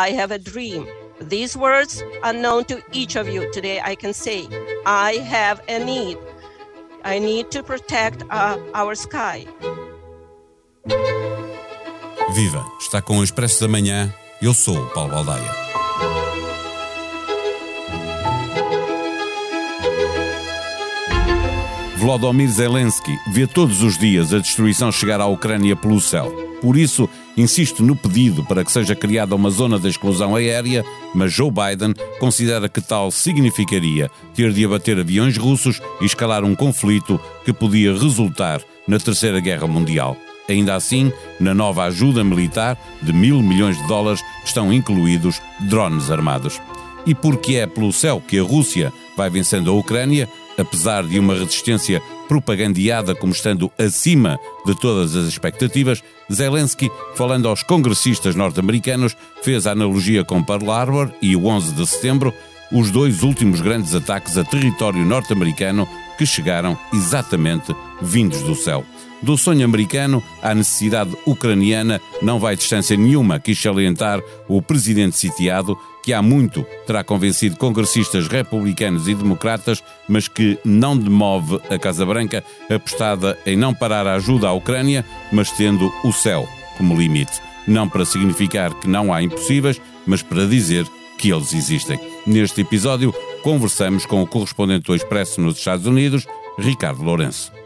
I have a dream. These words are known to each of you. Today I can say, I have a need. I need to protect uh, our sky. Viva! Está com o Expresso da Manhã. Eu sou o Paulo Baldaia. Volodymyr Zelensky vê todos os dias a destruição chegar à Ucrânia pelo céu. Por isso, insiste no pedido para que seja criada uma zona de exclusão aérea, mas Joe Biden considera que tal significaria ter de abater aviões russos e escalar um conflito que podia resultar na Terceira Guerra Mundial. Ainda assim, na nova ajuda militar de mil milhões de dólares estão incluídos drones armados. E porque é pelo céu que a Rússia vai vencendo a Ucrânia, apesar de uma resistência propagandeada como estando acima de todas as expectativas, Zelensky, falando aos congressistas norte-americanos, fez a analogia com Pearl Harbor e o 11 de setembro, os dois últimos grandes ataques a território norte-americano que chegaram exatamente vindos do céu. Do sonho americano à necessidade ucraniana não vai distância nenhuma, quis salientar o presidente sitiado, que há muito terá convencido congressistas republicanos e democratas, mas que não demove a Casa Branca, apostada em não parar a ajuda à Ucrânia, mas tendo o céu como limite. Não para significar que não há impossíveis, mas para dizer que eles existem. Neste episódio, conversamos com o correspondente do Expresso nos Estados Unidos, Ricardo Lourenço.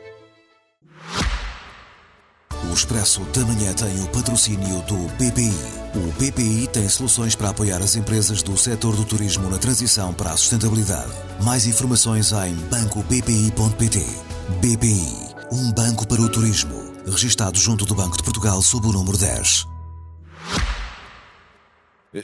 O Expresso da Manhã tem o patrocínio do BPI. O BPI tem soluções para apoiar as empresas do setor do turismo na transição para a sustentabilidade. Mais informações em bancobpi.pt. BPI, um banco para o turismo. Registado junto do Banco de Portugal sob o número 10.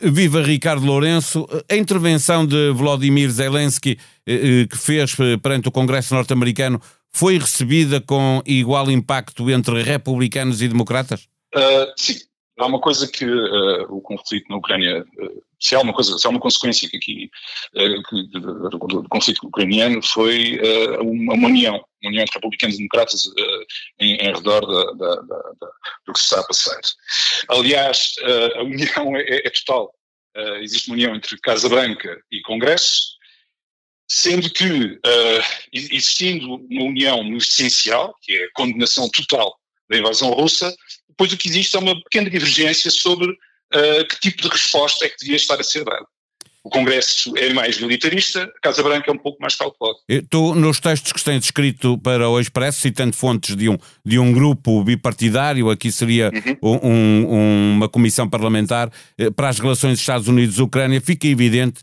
Viva Ricardo Lourenço. A intervenção de Volodymyr Zelensky eh, eh, que fez eh, perante o Congresso norte-americano foi recebida com igual impacto entre republicanos e democratas? Uh, sim. Há uma coisa que uh, o conflito na Ucrânia, uh, se há uma coisa, se há uma consequência que aqui que, do, conflito ucraniano foi uma, uma, união, uma união entre republicanos e democratas em, em, redor da, da, da, do que se está a passar. Aliás, a união é, é total. existe uma união entre Casa Branca e Congresso, sendo que, uh, existindo uma união no essencial, que é a condenação total da invasão russa, depois o que existe é uma pequena divergência sobre uh, que tipo de resposta é que devia estar a ser dada. O Congresso é mais militarista, a Casa Branca é um pouco mais cautelosa. Tu, nos textos que tens escrito para o Expresso, citando fontes de um, de um grupo bipartidário, aqui seria uhum. um, um, uma comissão parlamentar eh, para as relações Estados Unidos-Ucrânia, fica evidente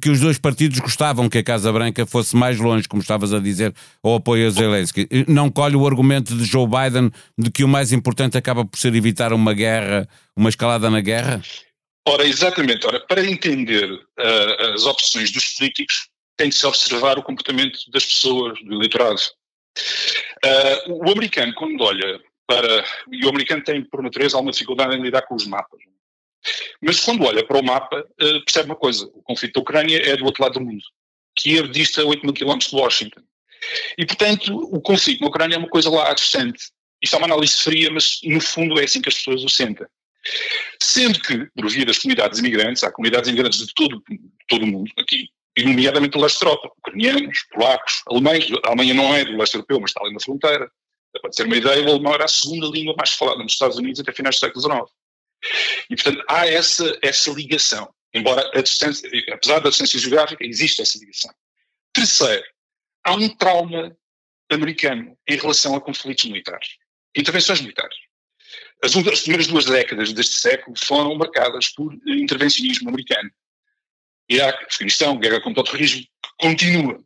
que os dois partidos gostavam que a Casa Branca fosse mais longe, como estavas a dizer, ao apoio a Zelensky. Não colhe o argumento de Joe Biden de que o mais importante acaba por ser evitar uma guerra, uma escalada na guerra? Ora, exatamente. Ora, para entender uh, as opções dos políticos, tem de se observar o comportamento das pessoas, do eleitorado. Uh, o americano, quando olha para. E o americano tem, por natureza, alguma dificuldade em lidar com os mapas. Mas quando olha para o mapa, uh, percebe uma coisa: o conflito da Ucrânia é do outro lado do mundo. Kiev dista 8 mil quilómetros de Washington. E, portanto, o conflito na Ucrânia é uma coisa lá distante. Isto é uma análise fria, mas no fundo é assim que as pessoas o sentem. Sendo que, por via das comunidades imigrantes, há comunidades imigrantes de todo, todo o mundo aqui, e nomeadamente do leste da Europa, ucranianos, polacos, alemães, a Alemanha não é do leste europeu, mas está ali na fronteira. Para ter uma ideia, o alemão era a segunda língua mais falada nos Estados Unidos até finais do século XIX. E, portanto, há essa, essa ligação. Embora a distância, apesar da distância geográfica, existe essa ligação. Terceiro, há um trauma americano em relação a conflitos militares, intervenções militares. As, as primeiras duas décadas deste século foram marcadas por intervencionismo americano. Iraque, Afeganistão, guerra contra o terrorismo, continua.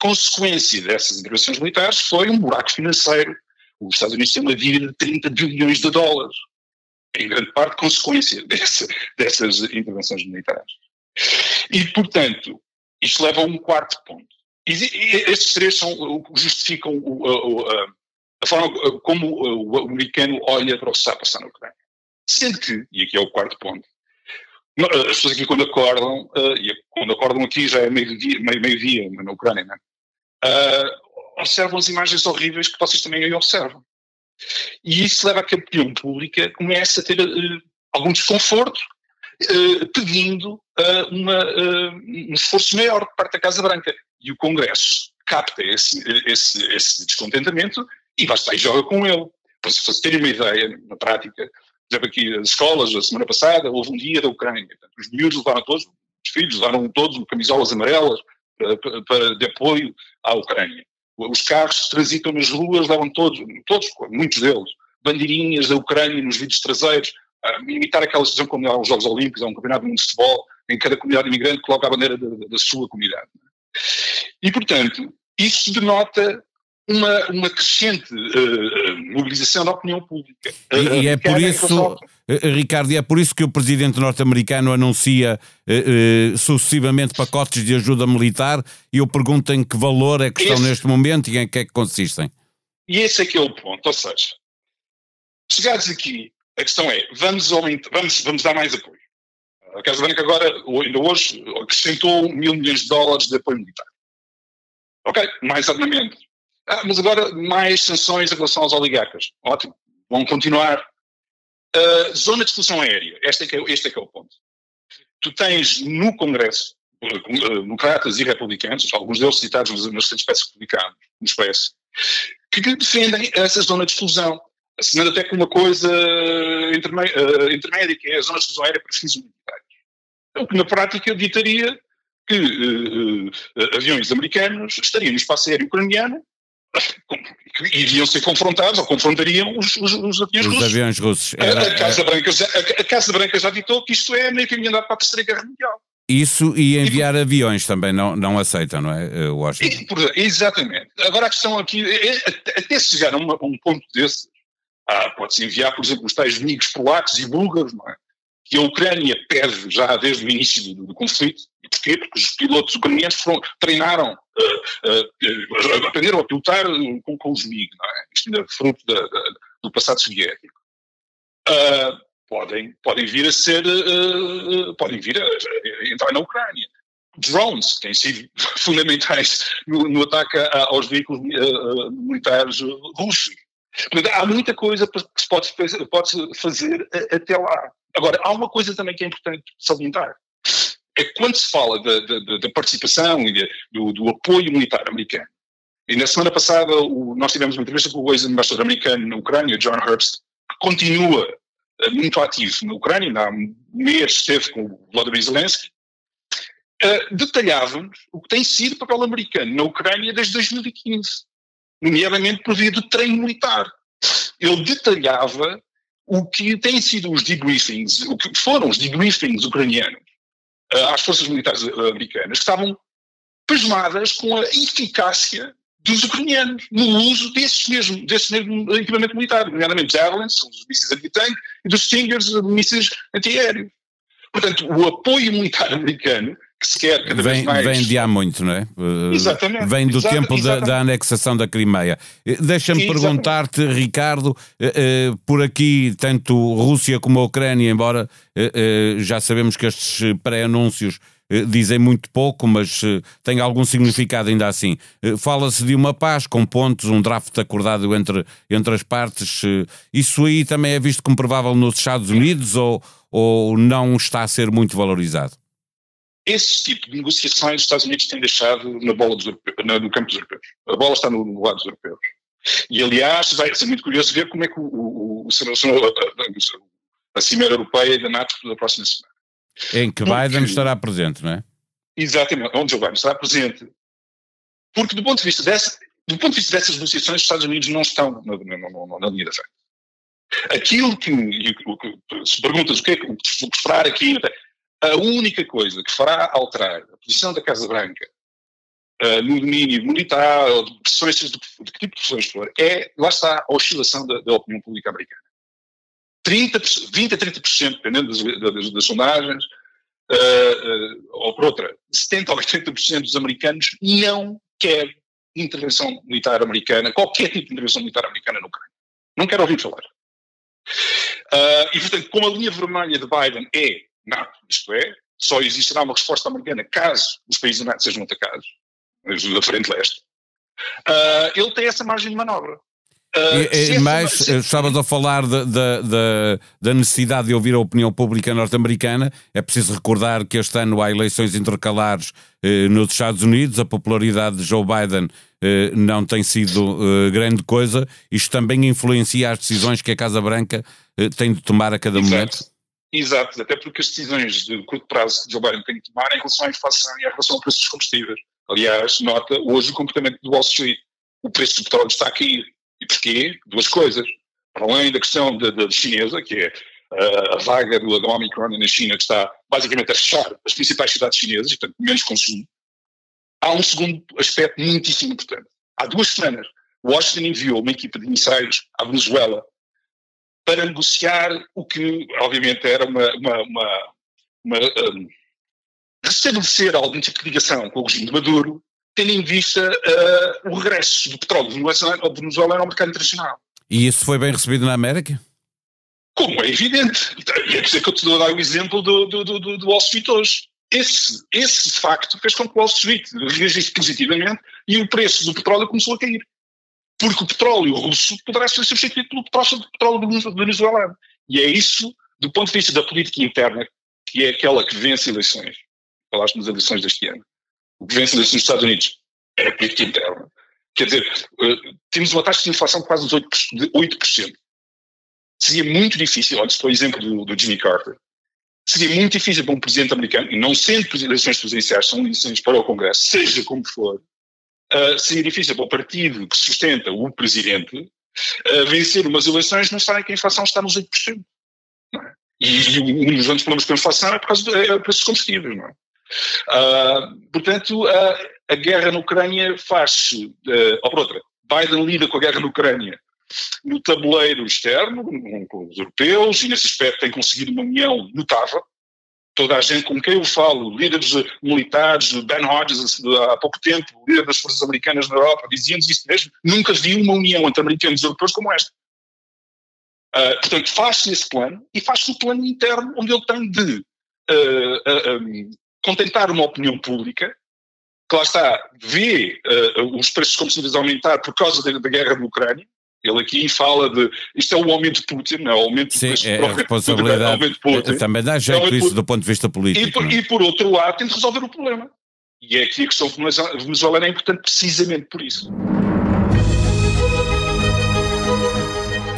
Consequência dessas intervenções militares foi um buraco financeiro. Os Estados Unidos têm uma dívida de 30 bilhões de dólares em grande parte, consequência dessas intervenções militares. E, portanto, isto leva a um quarto ponto. E, estes três são o que justificam o, a, a, forma como o americano olha para o que está a passar na Ucrânia. Sendo que, e aqui é o quarto ponto, as pessoas aqui quando acordam, e quando acordam aqui já é meio-dia meio, meio na Ucrânia, né? uh, observam as imagens horríveis que vocês também aí observam. E isso leva a que a opinião pública comece a ter uh, algum desconforto uh, pedindo uh, uma, um esforço maior por parte da Casa Branca. E o Congresso capta esse, esse, esse descontentamento e vai e joga com ele. Para se terem uma ideia, na prática, por aqui as escolas, a semana passada, houve um dia da Ucrânia. Portanto, os miúdos levaram todos, os filhos levaram todos camisolas amarelas para, para, de apoio à Ucrânia. Os carros transitam nas ruas, levam todos, todos, muitos deles, bandeirinhas da Ucrânia nos vidros traseiros, a imitar aquela situação como há os Jogos Olímpicos, há um campeonato de futebol, em cada comunidade imigrante coloca a bandeira da, da sua comunidade. E, portanto, isso denota uma, uma crescente uh, mobilização da opinião pública. E, e é por isso, Ricardo, e é por isso que o presidente norte-americano anuncia uh, uh, sucessivamente pacotes de ajuda militar e eu pergunto em que valor é que estão esse, neste momento e em que é que consistem. E esse é que é o ponto, ou seja, chegados aqui, a questão é, vamos, aumentar, vamos, vamos dar mais apoio. A Casa Branca agora, ainda hoje, acrescentou mil milhões de dólares de apoio militar. Ok, mais armamento. Ah, mas agora mais sanções em relação aos oligarcas. Ótimo, vão continuar. Uh, zona de exclusão aérea, este é, que é, este é que é o ponto. Tu tens no Congresso democratas e republicanos, alguns deles citados nos recentes espécies PS, que defendem essa zona de exclusão assinando até com uma coisa uh, intermédia, que é a zona de exclusão aérea para fins militares. O que na prática ditaria que uh, uh, aviões americanos estariam no espaço aéreo ucraniano iriam ser confrontados ou confrontariam os, os, os aviões os russos. Aviões russos. Era, a, Casa Branca já, a, Casa Branca já ditou que isto é meio caminho andado para a Terceira Guerra Mundial. Isso e enviar e, aviões também não, não aceitam, não é, Washington? E, exatamente. Agora a questão aqui, é, é, até se chegar a, uma, a um ponto desse, ah, Pode-se enviar, por exemplo, os tais amigos polacos e búlgaros, não é? que a Ucrânia pede já desde o início do, do conflito. E porquê? Porque os pilotos ucranianos foram, treinaram, uh, uh, aprenderam a pilotar com, com os MiG, não é? Isto ainda é fruto da, da, do passado soviético. Uh, podem, podem vir a ser, podem vir a, a, entrar na Ucrânia. Drones têm sido fundamentais no, no ataque aos veículos militares russos há muita coisa que se pode, pode fazer até lá. Agora, há uma coisa também que é importante salientar. É que quando se fala da, participação e de, do, do, apoio militar americano, e na semana passada o, nós tivemos uma entrevista com o ex-embaixador americano na Ucrânia, John Herbst, que continua uh, muito ativo na Ucrânia, há um mês esteve com o Vladimir Zelensky, uh, detalhava-nos o que tem sido o papel americano na Ucrânia desde 2015 nomeadamente por via do treino militar. Ele detalhava o que têm sido os debriefings, o que foram os debriefings ucranianos às forças militares uh, americanas, que estavam pasmadas com a eficácia dos ucranianos no uso desses mesmo, desse mesmo equipamento militar, nomeadamente Javelins, os mísseis anti-tanque, e dos Stingers, mísseis antiaéreos. Portanto, o apoio militar americano que se quer cada vem, vez mais. Vem de há muito, não é? Eh, exatamente. Vem do exatamente, tempo da, da, anexação da Crimeia. Eh, deixa-me perguntar-te, Ricardo, eh, por aqui, tanto Rússia como a Ucrânia, embora eh, já sabemos que estes pré-anúncios dizem muito pouco, mas tem algum significado ainda assim. Fala-se de uma paz com pontos, um draft acordado entre, entre as partes. Isso aí também é visto como provável nos Estados Unidos ou, ou não está a ser muito valorizado? esse tipo de negociações os Estados Unidos têm deixado na bola dos europeus, no campo dos europeus. A bola está no, no lado dos europeus. E, aliás, vai ser muito curioso ver como é que o, o, o, a, a Cimeira Europeia da NATO da próxima semana. Em que Porque, Biden estará presente, não é? Exatamente, onde Joe Biden estará presente. Porque, do ponto de vista, dessa, do ponto de vista dessas negociações, os Estados Unidos não estão na, na, na, na linha da frente. Aquilo que, se perguntas o que é que esperar aqui, a única coisa que fará alterar a posição da Casa Branca uh, no domínio militar, ou de pressões, de, de, que tipo de pressões for, é, lá está, a oscilação da, da opinião pública americana. 30, 20 a 30%, dependendo das, das, das sondagens, uh, uh, ou por outra, 70 ou 80% dos americanos não quer intervenção militar americana, qualquer tipo de intervenção militar americana na Ucrânia. Não quer ouvir falar. Uh, e, portanto, como a linha vermelha de Biden é NATO. Isto é, só existirá uma resposta americana caso os países NATO sejam atacados, da frente leste. Uh, ele tem essa margem de manobra. Uh, e, e, mas se... estavas a falar da, da, da, necessidade de ouvir a opinião pública norte-americana. É preciso recordar que este ano há eleições intercalares eh, nos Estados Unidos. A popularidade de Joe Biden eh, não tem sido eh, grande coisa. Isto também influencia as decisões que a Casa Branca eh, tem de tomar a cada Exato. momento. Exato, até porque as decisões de curto prazo que Joe Biden tem de tomar em relação à inflação e em relação ao preço dos combustíveis. Aliás, nota hoje o comportamento do Wall Street. O preço do petróleo está a cair porquê? Duas coisas. Para além da questão da, chinesa, que é uh, a vaga do, do Omicron na China, que está basicamente a fechar as principais cidades chinesas, portanto menos consumo, há um segundo aspecto muitíssimo importante. Há duas semanas, Washington enviou uma equipa de emissários à Venezuela para negociar o que, obviamente, era uma. uma, uma, uma um, restabelecer algum tipo de ligação com o regime de Maduro tendo em vista uh, o regresso do petróleo venezuelano ao mercado internacional. E isso foi bem recebido na América? Como é evidente. E é dizer que eu te dou a dar o exemplo do, do, do, do Wall Street hoje. Esse, esse facto fez com que o Wall Street reagisse positivamente e o preço do petróleo começou a cair. Porque o petróleo russo poderá ser substituído pelo petróleo venezuelano. E é isso, do ponto de vista da política interna, que é aquela que vence eleições. Falaste nas eleições deste ano o que vence nos Estados Unidos é a política interna. Quer dizer, eh, temos uma taxa de inflação de quase de 8%. Seria muito difícil, olha, estou o exemplo do, do Jimmy Carter, seria muito difícil para um presidente americano, e não sendo eleições presidenciais, são eleições para o Congresso, seja como for, uh, seria difícil para o partido que sustenta o presidente uh, vencer umas eleições não sabem que a inflação está nos 8%. É? E, um dos grandes problemas com a inflação é por causa é, dos combustíveis. Não é? Uh, portanto, uh, a guerra na Ucrânia faz-se, uh, ou por outra, Biden lida com a guerra na Ucrânia no tabuleiro externo, com os europeus, e nesse aspecto tem conseguido uma união notável. Toda a gente com quem eu falo, líderes militares, Ben Hodges, há pouco tempo, líder das forças americanas na Europa, diziam-nos isso mesmo, nunca vi uma união entre americanos e europeus como esta. Uh, portanto, faz-se esse plano e faz-se o plano interno, onde ele tem de uh, uh, contentar uma opinião pública que lá está, vê uh, os preços combustíveis aumentar por causa da, da, guerra da Ucrânia. Ele aqui fala de. Isto é o aumento de Putin, não é o aumento Sim, é a responsabilidade. De Putin. Também dá jeito é isso do ponto de vista político. E por, é? e por outro lado, tem de resolver o problema. E é aqui a questão venezuelana é importante precisamente por isso.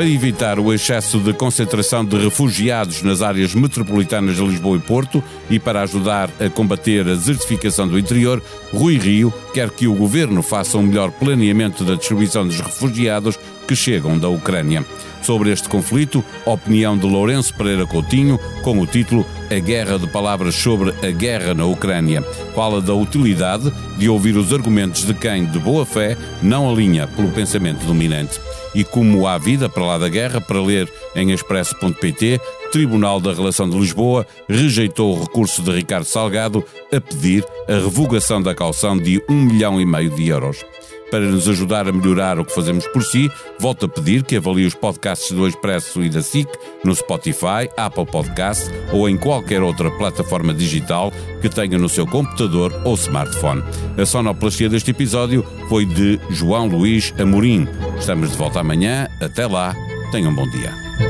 Para evitar o excesso de concentração de refugiados nas áreas metropolitanas de Lisboa e Porto e para ajudar a combater a desertificação do interior, Rui Rio quer que o governo faça um melhor planeamento da distribuição dos refugiados que chegam da Ucrânia. Sobre este conflito, opinião de Lourenço Pereira Coutinho, com o título A Guerra de Palavras sobre a Guerra na Ucrânia. Fala da utilidade de ouvir os argumentos de quem, de boa fé, não alinha pelo pensamento dominante e Como há vida para lá da guerra, para ler em expresso.pt, Tribunal da Relação de Lisboa rejeitou o recurso de Ricardo Salgado a pedir a revogação da calção de um milhão e meio de euros. Para nos ajudar a melhorar o que fazemos por si, volto a pedir que avalie os podcasts do Expresso e da SIC no Spotify, Apple Podcasts ou em qualquer outra plataforma digital que tenha no seu computador ou smartphone. A sonoplastia deste episódio foi de João Luís Amorim. Estamos de volta amanhã. Até lá. Tenham um bom dia.